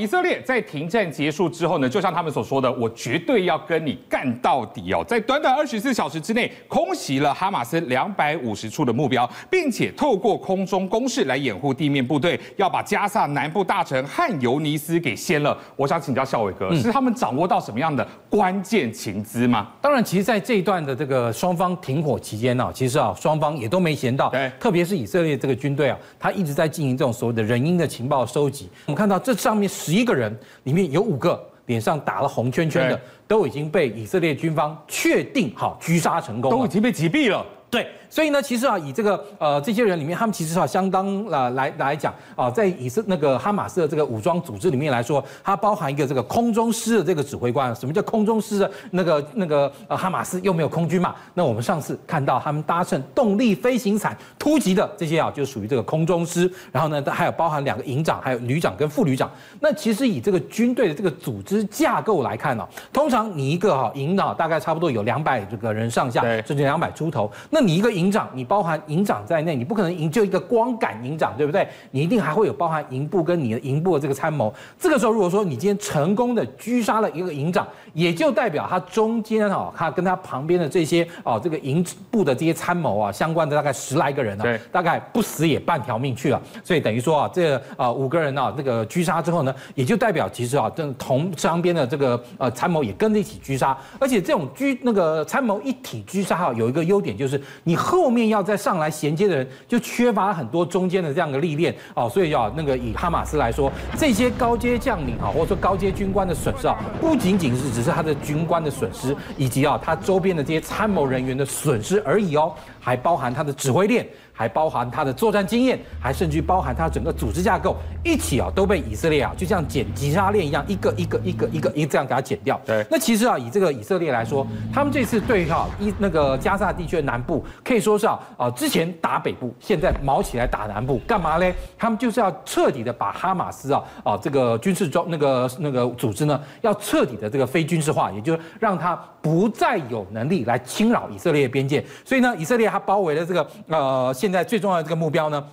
以色列在停战结束之后呢，就像他们所说的，我绝对要跟你干到底哦！在短短二十四小时之内，空袭了哈马斯两百五十处的目标，并且透过空中攻势来掩护地面部队，要把加萨南部大城汉尤尼斯给掀了。我想请教校伟哥，嗯、是他们掌握到什么样的关键情资吗？当然，其实，在这一段的这个双方停火期间呢，其实啊，双方也都没闲到。对，特别是以色列这个军队啊，他一直在进行这种所谓的人因的情报收集。我们看到这上面。十一个人里面有五个脸上打了红圈圈的，都已经被以色列军方确定好狙杀成功，都已经被击毙了。对。所以呢，其实啊，以这个呃这些人里面，他们其实啊相当呃来来讲啊，在以色那个哈马斯的这个武装组织里面来说，它包含一个这个空中师的这个指挥官。什么叫空中师的？那个那个呃哈马斯又没有空军嘛？那我们上次看到他们搭乘动力飞行伞突击的这些啊，就属于这个空中师。然后呢，还有包含两个营长，还有旅长跟副旅长。那其实以这个军队的这个组织架构来看呢、啊，通常你一个哈营啊，大概差不多有两百这个人上下，甚至两百出头。那你一个营长，你包含营长在内，你不可能营就一个光杆营长，对不对？你一定还会有包含营部跟你的营部的这个参谋。这个时候，如果说你今天成功的狙杀了一个营长，也就代表他中间啊，他跟他旁边的这些啊，这个营部的这些参谋啊，相关的大概十来个人呢，大概不死也半条命去了。所以等于说啊，这啊五个人啊，这个狙杀之后呢，也就代表其实啊，这同双边的这个呃参谋也跟着一起狙杀。而且这种狙那个参谋一体狙杀哈，有一个优点就是你后面要再上来衔接的人就缺乏很多中间的这样的历练哦，所以要那个以哈马斯来说，这些高阶将领啊，或者说高阶军官的损失啊，不仅仅是只是他的军官的损失，以及啊他周边的这些参谋人员的损失而已哦，还包含他的指挥链。还包含他的作战经验，还甚至包含他整个组织架构，一起啊都被以色列啊就像剪吉他链一样，一个一个一个一个一个这样给他剪掉。对，那其实啊以这个以色列来说，他们这次对哈一那个加萨地区的南部，可以说是啊啊之前打北部，现在毛起来打南部，干嘛嘞？他们就是要彻底的把哈马斯啊啊这个军事装那个那个组织呢，要彻底的这个非军事化，也就是让他不再有能力来侵扰以色列边界。所以呢，以色列他包围了这个呃。现在最重要的这个目标呢，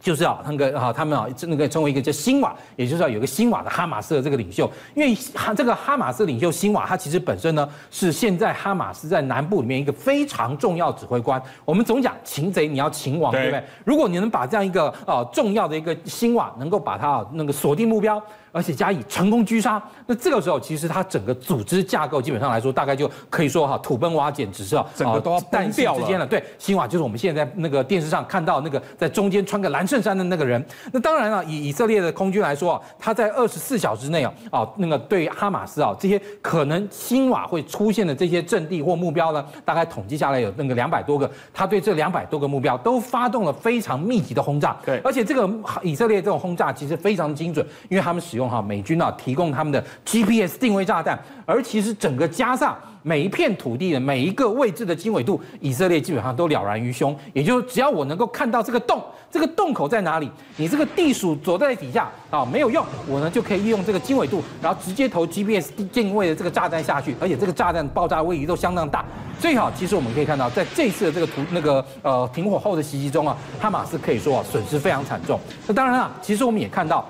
就是啊，那个啊，他们啊，那个成为一个叫辛瓦，也就是要有个辛瓦的哈马斯的这个领袖，因为哈这个哈马斯领袖辛瓦，他其实本身呢是现在哈马斯在南部里面一个非常重要指挥官。我们总讲擒贼你要擒王，对不对？如果你能把这样一个啊重要的一个辛瓦能够把他那个锁定目标。而且加以成功狙杀，那这个时候其实他整个组织架构基本上来说，大概就可以说哈土崩瓦解，只是啊整个都要单掉之间了。对，辛瓦就是我们现在在那个电视上看到那个在中间穿个蓝衬衫的那个人。那当然了，以以色列的空军来说啊，他在二十四小时内啊啊那个对哈马斯啊这些可能新瓦会出现的这些阵地或目标呢，大概统计下来有那个两百多个，他对这两百多个目标都发动了非常密集的轰炸。对，而且这个以色列这种轰炸其实非常精准，因为他们使用。用哈美军啊提供他们的 GPS 定位炸弹，而其实整个加萨每一片土地的每一个位置的经纬度，以色列基本上都了然于胸。也就是只要我能够看到这个洞，这个洞口在哪里，你这个地鼠躲在底下啊没有用，我呢就可以利用这个经纬度，然后直接投 GPS 定位的这个炸弹下去，而且这个炸弹爆炸位移都相当大。最好其实我们可以看到，在这次的这个图那个呃停火后的袭击中啊，哈马斯可以说啊损失非常惨重。那当然了，其实我们也看到。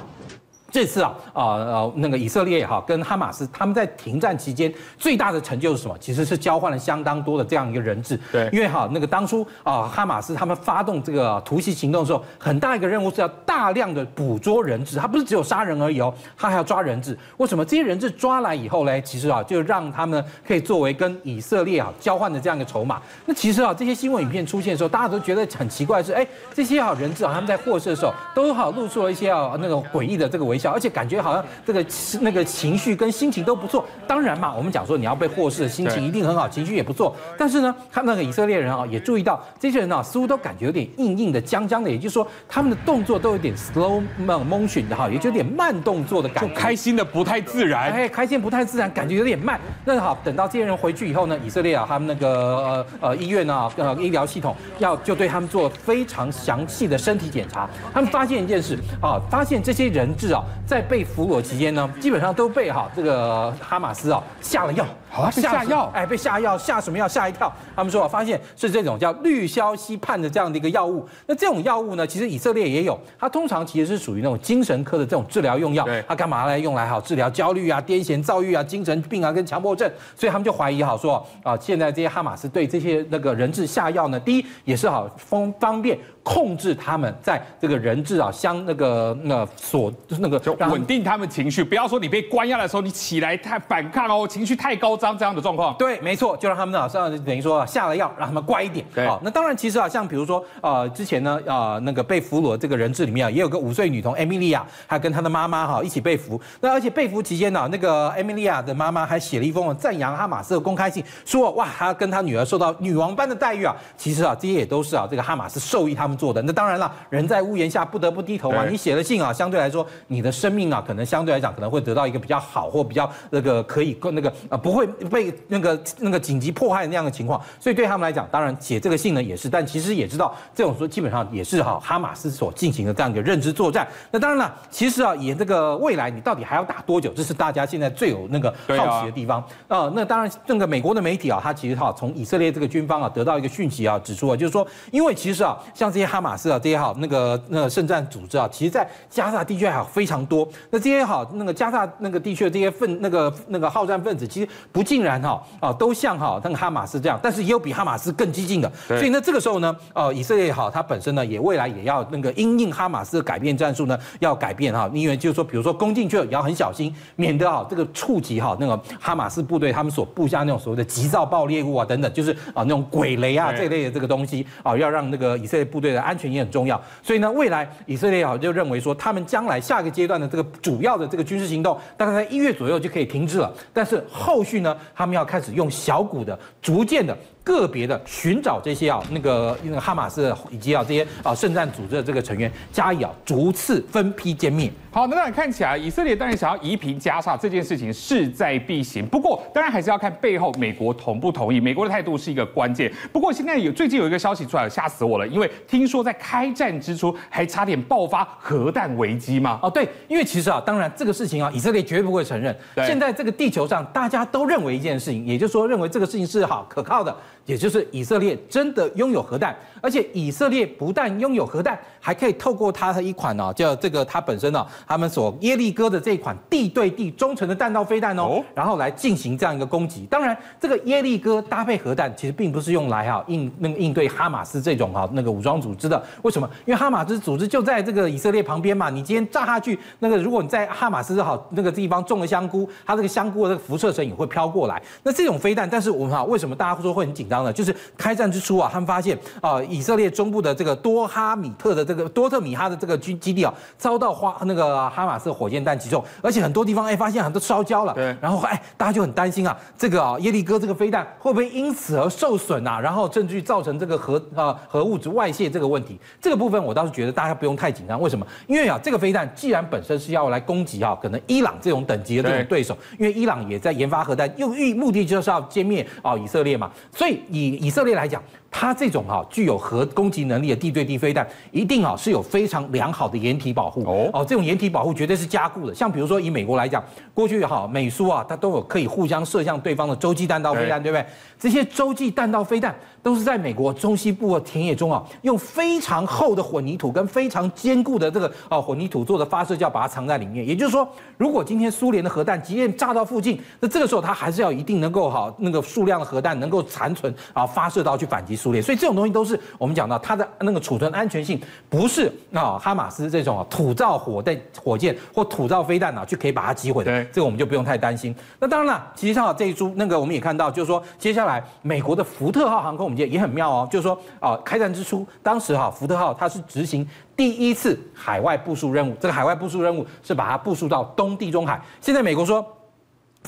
这次啊，啊呃，那个以色列哈跟哈马斯他们在停战期间最大的成就是什么？其实是交换了相当多的这样一个人质。对，因为哈那个当初啊哈马斯他们发动这个突袭行动的时候，很大一个任务是要大量的捕捉人质，他不是只有杀人而已哦，他还要抓人质。为什么这些人质抓来以后呢？其实啊就让他们可以作为跟以色列啊交换的这样一个筹码。那其实啊这些新闻影片出现的时候，大家都觉得很奇怪是，哎这些啊人质啊他们在获释的时候都好露出了一些啊那种诡异的这个微。而且感觉好像这个那个情绪跟心情都不错。当然嘛，我们讲说你要被获释的心情一定很好，情绪也不错。但是呢，他那个以色列人啊，也注意到这些人啊，似乎都感觉有点硬硬的、僵僵的。也就是说，他们的动作都有点 slow motion 的哈，也就有点慢动作的感觉。开心的不太自然。哎，开心不太自然，感觉有点慢。那好，等到这些人回去以后呢，以色列啊，他们那个呃呃医院啊，呃医疗系统要就对他们做非常详细的身体检查。他们发现一件事啊，发现这些人质啊。在被俘虏期间呢，基本上都被哈这个哈马斯啊下了药。好啊，被下药，哎，被下药，下什么药？吓一跳。他们说啊，发现是这种叫氯硝西泮的这样的一个药物。那这种药物呢，其实以色列也有，它通常其实是属于那种精神科的这种治疗用药。对，它干嘛来用来好治疗焦虑啊、癫痫、躁郁啊、精神病啊跟强迫症。所以他们就怀疑好说啊，现在这些哈马斯对这些那个人质下药呢，第一也是好方方便。控制他们在这个人质啊，相那个那所就是那个就稳定他们情绪，不要说你被关押的时候你起来太反抗哦，情绪太高涨这样的状况。对，没错，就让他们啊，像等于说下了药，让他们乖一点。对，好，那当然其实啊，像比如说呃，之前呢啊、呃，那个被俘虏的这个人质里面啊，也有个五岁女童艾米莉亚，还跟她的妈妈哈一起被俘。那而且被俘期间呢，那个艾米莉亚的妈妈还写了一封赞扬哈马斯的公开信，说哇，她跟她女儿受到女王般的待遇啊。其实啊，这些也都是啊，这个哈马斯授意他们做的。那当然了。人在屋檐下不得不低头啊！你写了信啊，相对来说，你的生命啊，可能相对来讲可能会得到一个比较好或比较那个可以那个呃不会被那个那个紧急迫害那样的情况。所以对他们来讲，当然写这个信呢也是，但其实也知道这种说基本上也是哈哈马斯所进行的这样一个认知作战。那当然了，其实啊，以这个未来你到底还要打多久？这是大家现在最有那个好奇的地方啊。那当然，那个美国的媒体啊，他其实哈从以色列这个军方啊得到一个讯息啊，指出啊，就是说，因为其实啊，像这些哈马斯啊这些。好，那个那个圣战组织啊，其实，在加萨地区还有非常多。那这些好，那个加萨那个地区的这些分那个那个好战分子，其实不尽然哈啊，都像哈那个哈马斯这样，但是也有比哈马斯更激进的。所以呢，这个时候呢，呃，以色列也好，它本身呢，也未来也要那个因应哈马斯的改变战术呢，要改变哈，因为就是说，比如说攻进去也要很小心，免得哈这个触及哈那个哈马斯部队他们所布下那种所谓的急躁爆裂物啊等等，就是啊那种鬼雷啊这类的这个东西啊，要让那个以色列部队的安全也很重要。所以呢，未来以色列好就认为说，他们将来下个阶段的这个主要的这个军事行动，大概在一月左右就可以停滞了。但是后续呢，他们要开始用小股的、逐渐的。个别的寻找这些啊，那个那个哈马斯以及啊这些啊圣战组织的这个成员，加以啊逐次分批歼灭。好，那当然看起来以色列当然想要夷平加沙这件事情势在必行，不过当然还是要看背后美国同不同意。美国的态度是一个关键。不过现在有最近有一个消息出来，吓死我了，因为听说在开战之初还差点爆发核弹危机吗？哦，对，因为其实啊，当然这个事情啊，以色列绝对不会承认。对现在这个地球上大家都认为一件事情，也就是说认为这个事情是好可靠的。也就是以色列真的拥有核弹，而且以色列不但拥有核弹，还可以透过它的一款呢，叫这个它本身呢，他们所耶利哥的这一款地对地中程的弹道飞弹哦，然后来进行这样一个攻击。当然，这个耶利哥搭配核弹，其实并不是用来哈应那个应对哈马斯这种哈那个武装组织的。为什么？因为哈马斯组织就在这个以色列旁边嘛。你今天炸下去，那个如果你在哈马斯好那个地方种了香菇，它这个香菇的这个辐射层也会飘过来。那这种飞弹，但是我们哈为什么大家会说会很紧？当然就是开战之初啊，他们发现啊，以色列中部的这个多哈米特的这个多特米哈的这个军基地啊，遭到花那个哈马斯火箭弹击中，而且很多地方哎发现很多烧焦了。对。然后哎，大家就很担心啊，这个啊耶利哥这个飞弹会不会因此而受损啊？然后证据造成这个核啊核物质外泄这个问题，这个部分我倒是觉得大家不用太紧张。为什么？因为啊这个飞弹既然本身是要来攻击啊可能伊朗这种等级的这种对手，因为伊朗也在研发核弹，用意目的就是要歼灭啊以色列嘛，所以以以色列来讲，它这种哈具有核攻击能力的地对地飞弹，一定啊是有非常良好的掩体保护哦哦，这种掩体保护绝对是加固的。像比如说以美国来讲，过去哈美苏啊，它都有可以互相射向对方的洲际弹道飞弹，对不对？这些洲际弹道飞弹都是在美国中西部的田野中啊，用非常厚的混凝土跟非常坚固的这个啊混凝土做的发射架把它藏在里面。也就是说，如果今天苏联的核弹即便炸到附近，那这个时候它还是要一定能够好那个数量的核弹能够残存啊发射到去反击苏联。所以这种东西都是我们讲到它的那个储存安全性，不是啊哈马斯这种啊土造火弹火箭或土造飞弹啊就可以把它击毁的。对，这个我们就不用太担心。那当然了，其实上这一株那个我们也看到，就是说接下来。美国的福特号航空母舰也很妙哦，就是说啊，开战之初，当时哈福特号它是执行第一次海外部署任务，这个海外部署任务是把它部署到东地中海。现在美国说，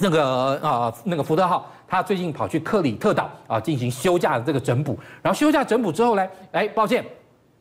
那个啊那个福特号，它最近跑去克里特岛啊进行休假的这个整补，然后休假整补之后呢，哎，抱歉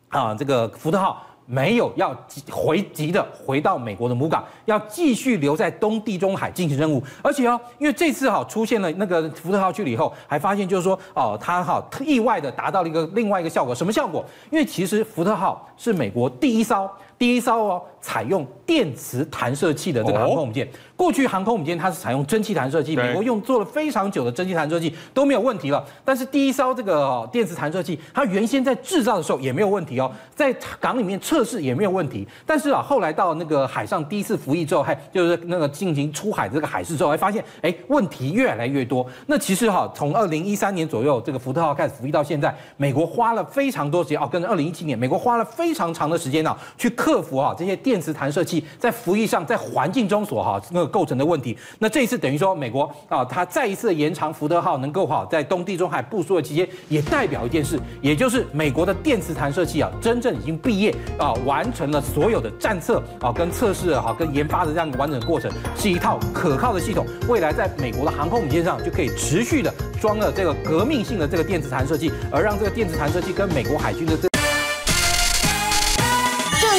啊，这个福特号。没有要回急的回到美国的母港，要继续留在东地中海进行任务。而且哦，因为这次哈出现了那个福特号去了以后，还发现就是说哦，它哈意外的达到了一个另外一个效果，什么效果？因为其实福特号是美国第一艘。第一艘哦，采用电磁弹射器的这个航空母舰。过去航空母舰它是采用蒸汽弹射器，美国用做了非常久的蒸汽弹射器都没有问题了。但是第一艘这个电磁弹射器，它原先在制造的时候也没有问题哦，在港里面测试也没有问题。但是啊，后来到那个海上第一次服役之后，还就是那个进行出海的这个海试之后，还发现哎，问题越来越多。那其实哈，从二零一三年左右这个福特号开始服役到现在，美国花了非常多时间哦，跟二零一七年，美国花了非常长的时间呢，去克。克服啊这些电磁弹射器在服役上在环境中所哈那个构成的问题。那这一次等于说美国啊，它再一次延长福特号能够好在东地中海部署的期间，也代表一件事，也就是美国的电磁弹射器啊，真正已经毕业啊，完成了所有的战测啊跟测试啊跟研发的这样一个完整的过程，是一套可靠的系统。未来在美国的航空母舰上就可以持续的装了这个革命性的这个电磁弹射器，而让这个电磁弹射器跟美国海军的这。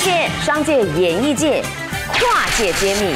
界、商界、演艺界，跨界揭秘，